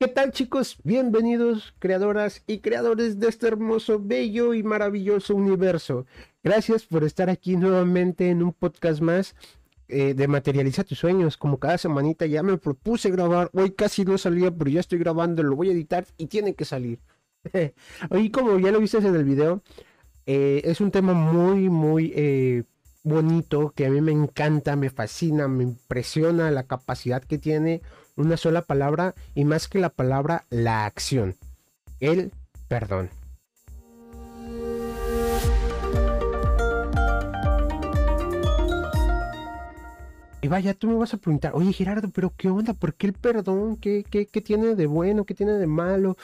¿Qué tal chicos? Bienvenidos creadoras y creadores de este hermoso, bello y maravilloso universo. Gracias por estar aquí nuevamente en un podcast más eh, de Materializa tus sueños. Como cada semanita ya me propuse grabar. Hoy casi no salía, pero ya estoy grabando, lo voy a editar y tiene que salir. Hoy como ya lo viste en el video, eh, es un tema muy, muy eh, bonito que a mí me encanta, me fascina, me impresiona la capacidad que tiene una sola palabra y más que la palabra, la acción. El perdón. Y vaya, tú me vas a preguntar, oye Gerardo, pero ¿qué onda? ¿Por qué el perdón? ¿Qué, qué, qué tiene de bueno? ¿Qué tiene de malo?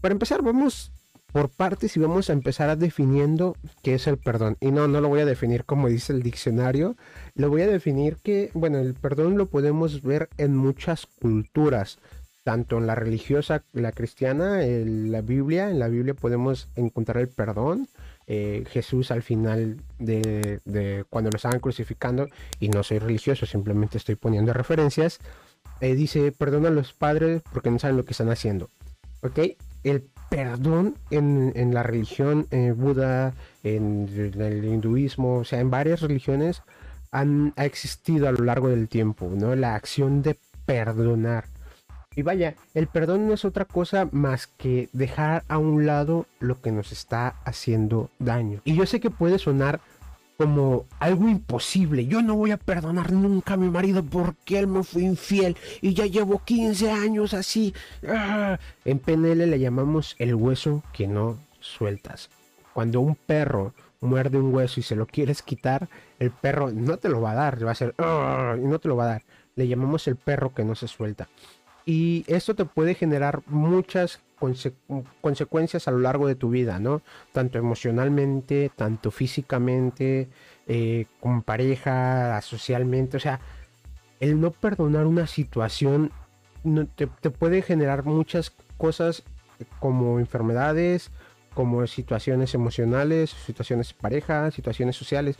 Para empezar, vamos por partes y vamos a empezar a definiendo qué es el perdón. Y no, no lo voy a definir como dice el diccionario, lo voy a definir que, bueno, el perdón lo podemos ver en muchas culturas, tanto en la religiosa, la cristiana, en la Biblia, en la Biblia podemos encontrar el perdón. Eh, Jesús al final de, cuando lo estaban crucificando, y no soy religioso, simplemente estoy poniendo referencias, eh, dice, perdona a los padres porque no saben lo que están haciendo. ¿Ok? El perdón en, la religión eh, Buda, en, el hinduismo, o sea, en varias religiones han, ha existido a lo largo del tiempo, ¿no? La acción de perdonar. Y vaya, el perdón no es otra cosa más que dejar a un lado lo que nos está haciendo daño. Y yo sé que puede sonar como algo imposible. Yo no voy a perdonar nunca a mi marido porque él me fue infiel y ya llevo 15 años así. Ah. En PNL le llamamos el hueso que no sueltas. Cuando un perro muerde un hueso y se lo quieres quitar, el perro no te lo va a dar, va a ser ah", y no te lo va a dar. Le llamamos el perro que no se suelta. Y esto te puede generar muchas consecuencias a lo largo de tu vida, ¿no? Tanto emocionalmente, tanto físicamente, eh, con pareja, socialmente, o sea, el no perdonar una situación no, te, puede generar muchas cosas como enfermedades, como situaciones emocionales, situaciones de pareja, situaciones sociales.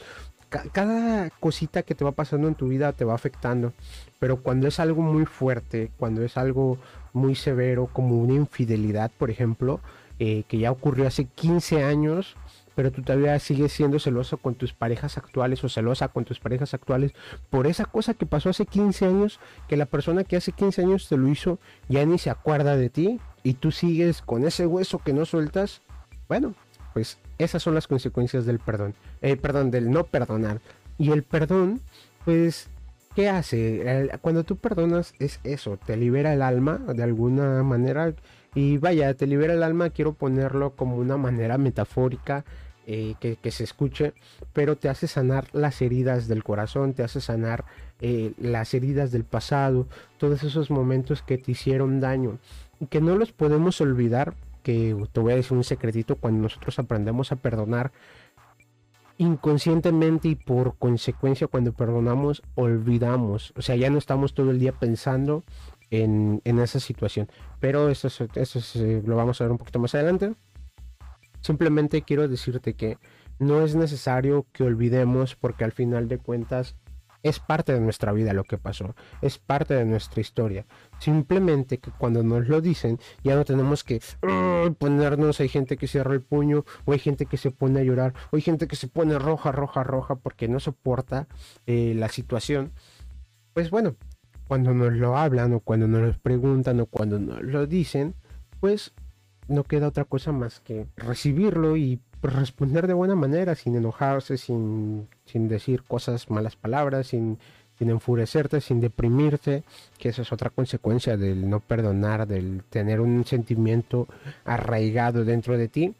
Cada cosita que te va pasando en tu vida te va afectando, pero cuando es algo muy fuerte, cuando es algo muy severo como una infidelidad, por ejemplo, eh, que ya ocurrió hace 15 años, pero tú todavía sigues siendo celoso con tus parejas actuales o celosa con tus parejas actuales por esa cosa que pasó hace 15 años, que la persona que hace 15 años te lo hizo ya ni se acuerda de ti y tú sigues con ese hueso que no sueltas, bueno, pues esas son las consecuencias del perdón, eh, perdón, del no perdonar. Y el perdón, pues ¿qué hace? Cuando tú perdonas es eso, te libera el alma de alguna manera. Y vaya, te libera el alma, quiero ponerlo como una manera metafórica eh, que, se escuche, pero te hace sanar las heridas del corazón, te hace sanar eh, las heridas del pasado, todos esos momentos que te hicieron daño. Y que no los podemos olvidar, que te voy a decir un secretito, cuando nosotros aprendemos a perdonar, inconscientemente y por consecuencia cuando perdonamos olvidamos. O sea, ya no estamos todo el día pensando en, esa situación. Pero eso, eso, eh, lo vamos a ver un poquito más adelante. Simplemente quiero decirte que no es necesario que olvidemos porque al final de cuentas es parte de nuestra vida lo que pasó, es parte de nuestra historia. Simplemente que cuando nos lo dicen ya no tenemos que ponernos, hay gente que cierra el puño, o hay gente que se pone a llorar, o hay gente que se pone roja, roja, roja porque no soporta eh, la situación. Pues bueno, cuando nos lo hablan o cuando nos lo preguntan o cuando nos lo dicen, pues no queda otra cosa más que recibirlo y responder de buena manera, sin enojarse, sin, sin decir cosas, malas palabras, sin, sin enfurecerte, sin deprimirte, que esa es otra consecuencia del no perdonar, del tener un sentimiento arraigado dentro de ti,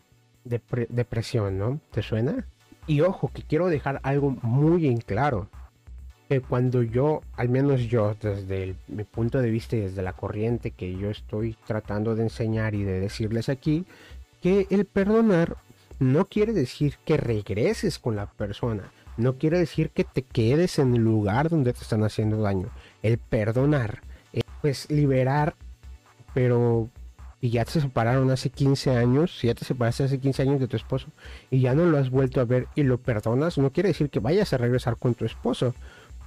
de depresión, ¿no? ¿Te suena? Y ojo, que quiero dejar algo muy en claro, que cuando yo, al menos yo, desde mi punto de vista y desde la corriente que yo estoy tratando de enseñar y de decirles aquí, que el perdonar no quiere decir que regreses con la persona, no quiere decir que te quedes en el lugar donde te están haciendo daño. El perdonar, es pues liberar, pero y ya te separaron hace 15 años, si ya te separaste hace 15 años de tu esposo y ya no lo has vuelto a ver y lo perdonas, no quiere decir que vayas a regresar con tu esposo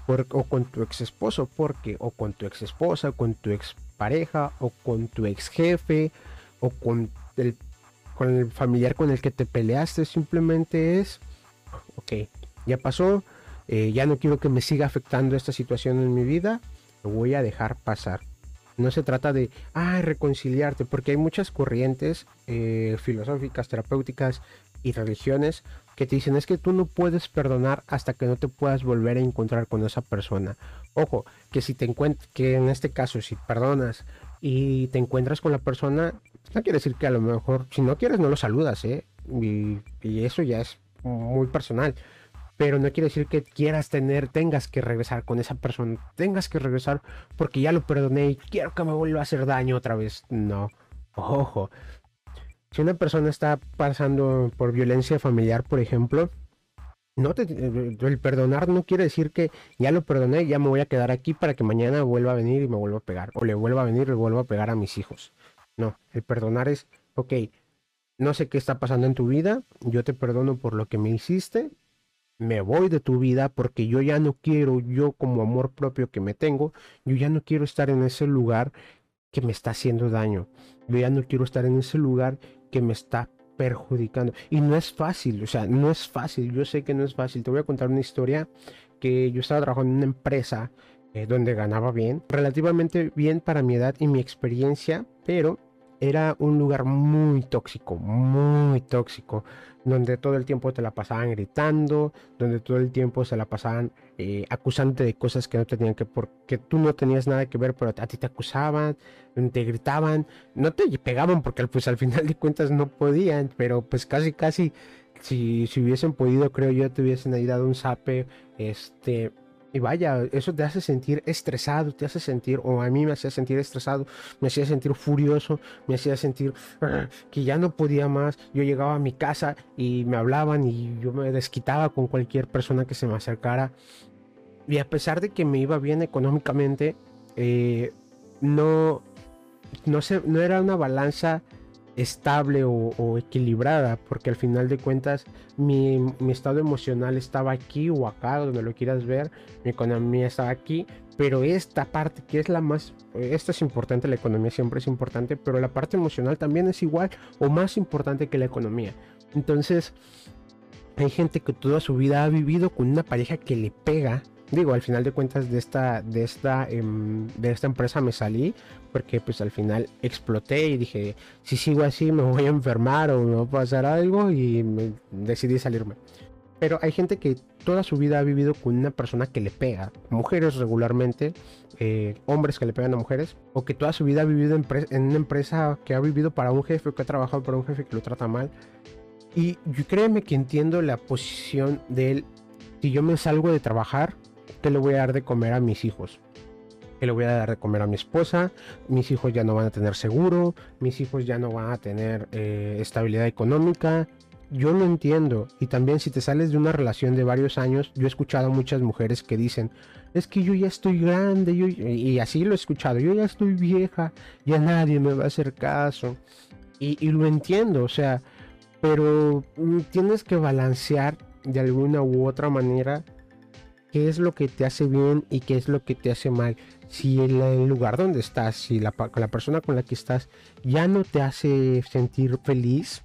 o con tu ex esposo, porque o con tu ex esposa, con tu ex pareja o con tu ex jefe o con el, con el familiar con el que te peleaste. Simplemente es, ok, ya pasó, eh, ya no quiero que me siga afectando esta situación en mi vida, lo voy a dejar pasar. No se trata de, ah, reconciliarte, porque hay muchas corrientes eh, filosóficas, terapéuticas y religiones que te dicen es que tú no puedes perdonar hasta que no te puedas volver a encontrar con esa persona. Ojo, que si te encuentras, que en este caso, si perdonas y te encuentras con la persona, no quiere decir que a lo mejor, si no quieres, no lo saludas, ¿eh? Y, y eso ya es muy personal pero no quiere decir que quieras tener, tengas que regresar con esa persona, tengas que regresar porque ya lo perdoné y quiero que me vuelva a hacer daño otra vez. No, ojo. Si una persona está pasando por violencia familiar, por ejemplo, no el perdonar no quiere decir que ya lo perdoné, ya me voy a quedar aquí para que mañana vuelva a venir y me vuelva a pegar, o le vuelva a venir y le vuelva a pegar a mis hijos. No, el perdonar es, ok, no sé qué está pasando en tu vida, yo te perdono por lo que me hiciste, me voy de tu vida porque yo ya no quiero, yo como amor propio que me tengo, yo ya no quiero estar en ese lugar que me está haciendo daño. Yo ya no quiero estar en ese lugar que me está perjudicando. Y no es fácil, o sea, no es fácil, yo sé que no es fácil. Te voy a contar una historia que yo estaba trabajando en una empresa eh, donde ganaba bien, relativamente bien para mi edad y mi experiencia, pero era un lugar muy tóxico, muy tóxico, donde todo el tiempo te la pasaban gritando, donde todo el tiempo se la pasaban eh, acusándote de cosas que no tenían que, porque tú no tenías nada que ver, pero a ti te acusaban, te gritaban, no te pegaban porque pues al final de cuentas no podían, pero pues casi casi si, si hubiesen podido, creo yo, te hubiesen ahí dado un zape, este, y vaya, eso te hace sentir estresado, te hace sentir, o a mí me hacía sentir estresado, me hacía sentir furioso, me hacía sentir ah, que ya no podía más. Yo llegaba a mi casa y me hablaban y yo me desquitaba con cualquier persona que se me acercara. Y a pesar de que me iba bien económicamente, eh, no, no, se, no era una balanza estable o, equilibrada, porque al final de cuentas mi, estado emocional estaba aquí o acá, donde lo quieras ver, mi economía estaba aquí, pero esta parte que es la más, esta es importante, la economía siempre es importante, pero la parte emocional también es igual o más importante que la economía. Entonces, hay gente que toda su vida ha vivido con una pareja que le pega digo, al final de cuentas de esta, de esta, em, de esta empresa me salí porque pues al final exploté y dije, si sigo así me voy a enfermar o me va a pasar algo y decidí salirme. Pero hay gente que toda su vida ha vivido con una persona que le pega, mujeres regularmente, eh, hombres que le pegan a mujeres, o que toda su vida ha vivido en, en, una empresa que ha vivido para un jefe o que ha trabajado para un jefe que lo trata mal. Y yo créeme que entiendo la posición de él. Si yo me salgo de trabajar, ¿qué le voy a dar de comer a mis hijos? ¿Qué le voy a dar de comer a mi esposa? Mis hijos ya no van a tener seguro, mis hijos ya no van a tener eh, estabilidad económica. Yo lo entiendo. Y también si te sales de una relación de varios años, yo he escuchado a muchas mujeres que dicen, es que yo ya estoy grande, yo... y así lo he escuchado, yo ya estoy vieja, ya nadie me va a hacer caso. Y, y lo entiendo, o sea, pero mm, tienes que balancear de alguna u otra manera qué es lo que te hace bien y qué es lo que te hace mal. Si el, lugar donde estás, si la, la persona con la que estás ya no te hace sentir feliz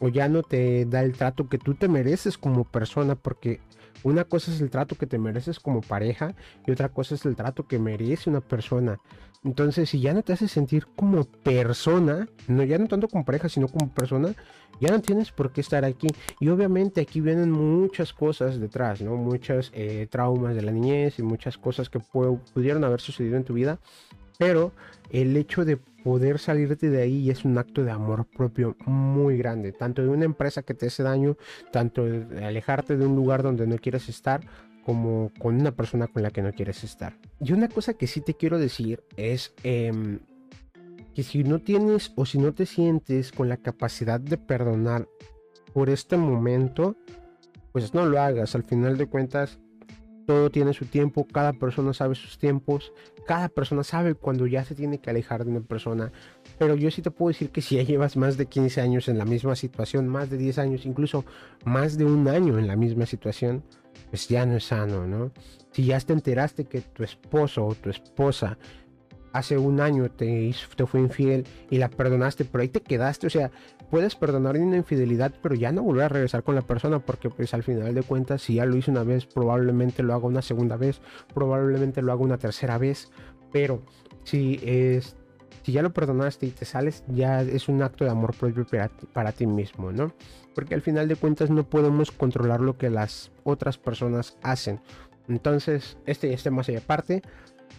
o ya no te da el trato que tú te mereces como persona, porque una cosa es el trato que te mereces como pareja y otra cosa es el trato que merece una persona. Entonces, si ya no te hace sentir como persona, no ya no tanto como pareja, sino como persona, ya no tienes por qué estar aquí. Y obviamente aquí vienen muchas cosas detrás, ¿no? Muchas eh, traumas de la niñez y muchas cosas que pudieron haber sucedido en tu vida. Pero el hecho de poder salirte de ahí es un acto de amor propio muy grande, tanto de una empresa que te hace daño, tanto de alejarte de un lugar donde no quieres estar, como con una persona con la que no quieres estar. Y una cosa que sí te quiero decir es em, que si no tienes o si no te sientes con la capacidad de perdonar por este momento, pues no lo hagas. Al final de cuentas, todo tiene su tiempo, cada persona sabe sus tiempos, cada persona sabe cuando ya se tiene que alejar de una persona. Pero yo sí te puedo decir que si ya llevas más de 15 años en la misma situación, más de 10 años, incluso más de un año en la misma situación, pues ya no es sano, ¿no? Si ya te enteraste que tu esposo o tu esposa hace un año te, te fue infiel y la perdonaste, pero ahí te quedaste, o sea, puedes perdonar una infidelidad, pero ya no volver a regresar con la persona, porque pues al final de cuentas, si ya lo hice una vez, probablemente lo haga una segunda vez, probablemente lo haga una tercera vez, pero si es... Si ya lo perdonaste y te sales, ya es un acto de amor propio para, ti mismo, ¿no? Porque al final de cuentas no podemos controlar lo que las otras personas hacen. Entonces, este, este más allá aparte,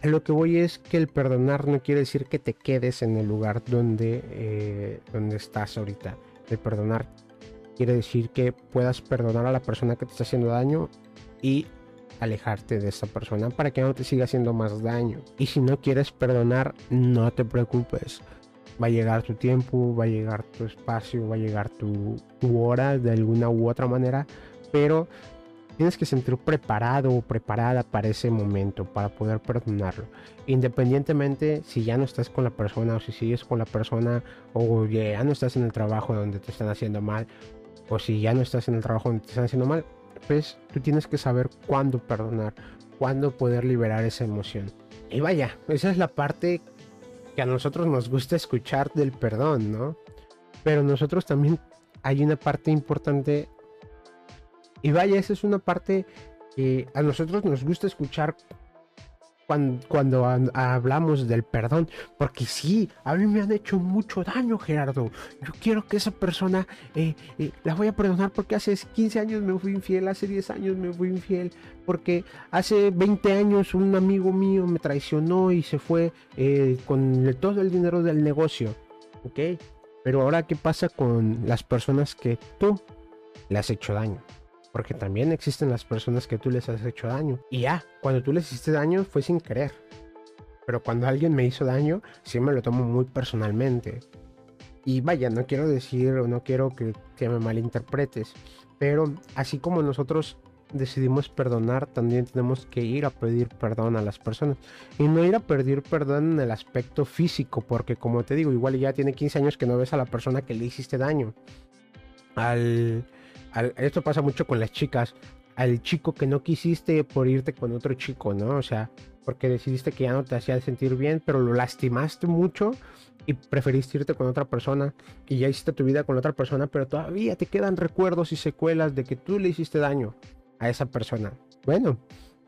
lo que voy es que el perdonar no quiere decir que te quedes en el lugar donde, eh, donde estás ahorita. El perdonar quiere decir que puedas perdonar a la persona que te está haciendo daño y alejarte de esa persona para que no te siga haciendo más daño. Y si no quieres perdonar, no te preocupes. Va a llegar tu tiempo, va a llegar tu espacio, va a llegar tu, tu hora de alguna u otra manera, pero tienes que sentir preparado o preparada para ese momento, para poder perdonarlo. Independientemente si ya no estás con la persona o si sigues con la persona o ya no estás en el trabajo donde te están haciendo mal o si ya no estás en el trabajo donde te están haciendo mal, pues tú tienes que saber cuándo perdonar, cuándo poder liberar esa emoción. Y vaya, esa es la parte que a nosotros nos gusta escuchar del perdón, ¿no? Pero nosotros también hay una parte importante y vaya, esa es una parte que a nosotros nos gusta escuchar cuando, hablamos del perdón, porque sí, a mí me han hecho mucho daño, Gerardo. Yo quiero que esa persona eh, eh, la voy a perdonar porque hace 15 años me fui infiel, hace 10 años me fui infiel, porque hace 20 años un amigo mío me traicionó y se fue eh, con todo el dinero del negocio, ¿ok? Pero ahora, ¿qué pasa con las personas que tú le has hecho daño? Porque también existen las personas que tú les has hecho daño. Y ya, cuando tú les hiciste daño fue sin querer. Pero cuando alguien me hizo daño, sí me lo tomo muy personalmente. Y vaya, no quiero decir o no quiero que, que me malinterpretes. Pero así como nosotros decidimos perdonar, también tenemos que ir a pedir perdón a las personas. Y no ir a pedir perdón en el aspecto físico, porque como te digo, igual ya tiene 15 años que no ves a la persona que le hiciste daño. Al, esto pasa mucho con las chicas, al chico que no quisiste por irte con otro chico, ¿no? O sea, porque decidiste que ya no te hacía sentir bien, pero lo lastimaste mucho y preferiste irte con otra persona y ya hiciste tu vida con otra persona, pero todavía te quedan recuerdos y secuelas de que tú le hiciste daño a esa persona. Bueno,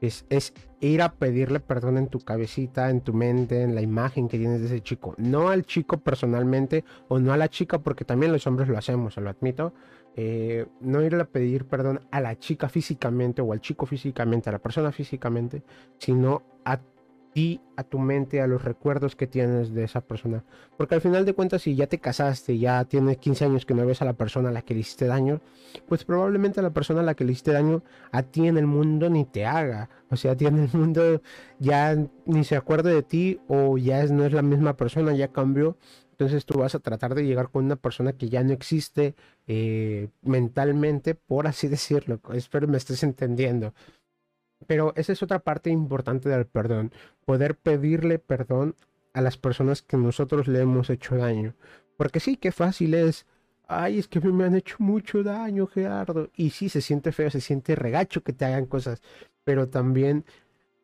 es, es, ir a pedirle perdón en tu cabecita, en tu mente, en la imagen que tienes de ese chico. No al chico personalmente o no a la chica, porque también los hombres lo hacemos, se lo admito. Eh, no ir a pedir perdón a la chica físicamente o al chico físicamente, a la persona físicamente, sino a ti, a tu mente, a los recuerdos que tienes de esa persona. Porque al final de cuentas, si ya te casaste, ya tienes 15 años que no ves a la persona a la que le hiciste daño, pues probablemente la persona a la que le hiciste daño a ti en el mundo ni te haga. O sea, a ti en el mundo ya ni se acuerde de ti o ya no es la misma persona, ya cambió entonces tú vas a tratar de llegar con una persona que ya no existe eh, mentalmente, por así decirlo. Espero me estés entendiendo. Pero esa es otra parte importante del perdón. Poder pedirle perdón a las personas que nosotros le hemos hecho daño. Porque sí, qué fácil es. Ay, es que me han hecho mucho daño, Gerardo. Y sí, se siente feo, se siente regacho que te hagan cosas. Pero también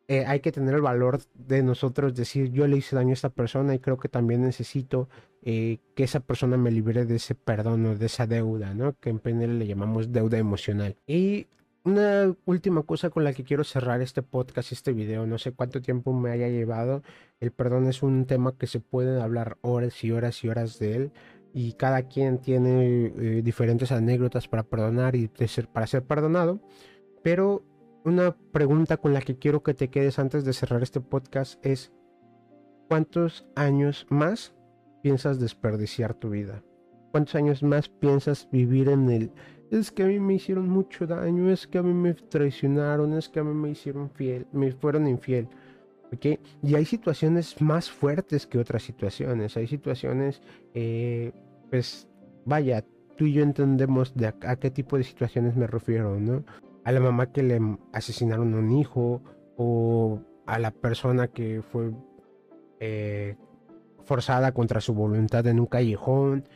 eh, hay que tener el valor de nosotros decir yo le hice daño a esta persona y creo que también necesito eh, que esa persona me libere de ese perdón o de esa deuda, ¿no? Que en PNL le llamamos deuda emocional. Y una última cosa con la que quiero cerrar este podcast, este video, no sé cuánto tiempo me haya llevado. El perdón es un tema que se puede hablar horas y horas y horas de él. Y cada quien tiene eh, diferentes anécdotas para perdonar y para ser perdonado. Pero una pregunta con la que quiero que te quedes antes de cerrar este podcast es, ¿cuántos años más piensas desperdiciar tu vida? ¿Cuántos años más piensas vivir en el... Es que a mí me hicieron mucho daño, es que a mí me traicionaron, es que a mí me hicieron fiel, me fueron infiel. ¿ok? Y hay situaciones más fuertes que otras situaciones. Hay situaciones, eh, pues, vaya, tú y yo entendemos de a, qué tipo de situaciones me refiero, ¿no? a la mamá que le asesinaron a un hijo o a la persona que fue eh, forzada contra su voluntad en un callejón.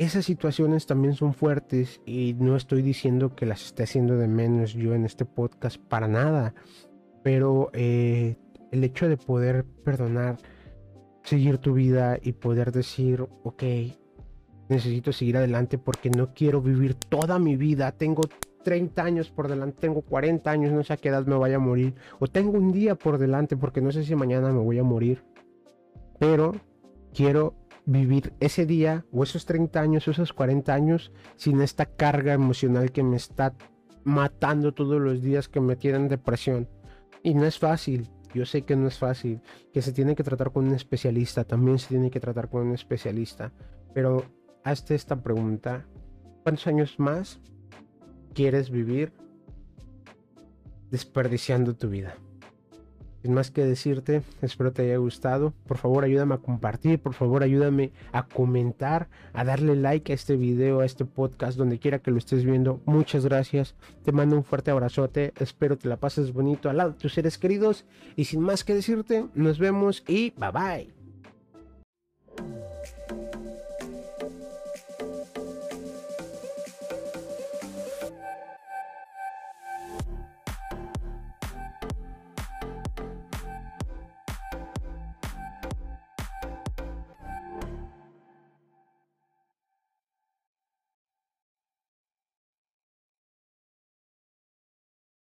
Esas situaciones también son fuertes y no estoy diciendo que las esté haciendo de menos yo en este podcast para nada, pero eh, el hecho de poder perdonar seguir tu vida y poder decir, ok, necesito seguir adelante porque no quiero vivir toda mi vida. Tengo 30 años por delante, tengo 40 años, no sé a qué edad me vaya a morir. O tengo un día por delante porque no sé si mañana me voy a morir. Pero quiero vivir ese día o esos 30 años o esos 40 años sin esta carga emocional que me está matando todos los días, que me tienen depresión. Y no es fácil, yo sé que no es fácil, que se tiene que tratar con un especialista, también se tiene que tratar con un especialista. Pero hazte esta pregunta, ¿cuántos años más quieres vivir desperdiciando tu vida? Sin más que decirte, espero te haya gustado. Por favor, ayúdame a compartir, por favor, ayúdame a comentar, a darle like a este video, a este podcast, donde quiera que lo estés viendo. Muchas gracias. Te mando un fuerte abrazote. Espero te la pases bonito al lado de tus seres queridos. Y sin más que decirte, nos vemos y bye bye.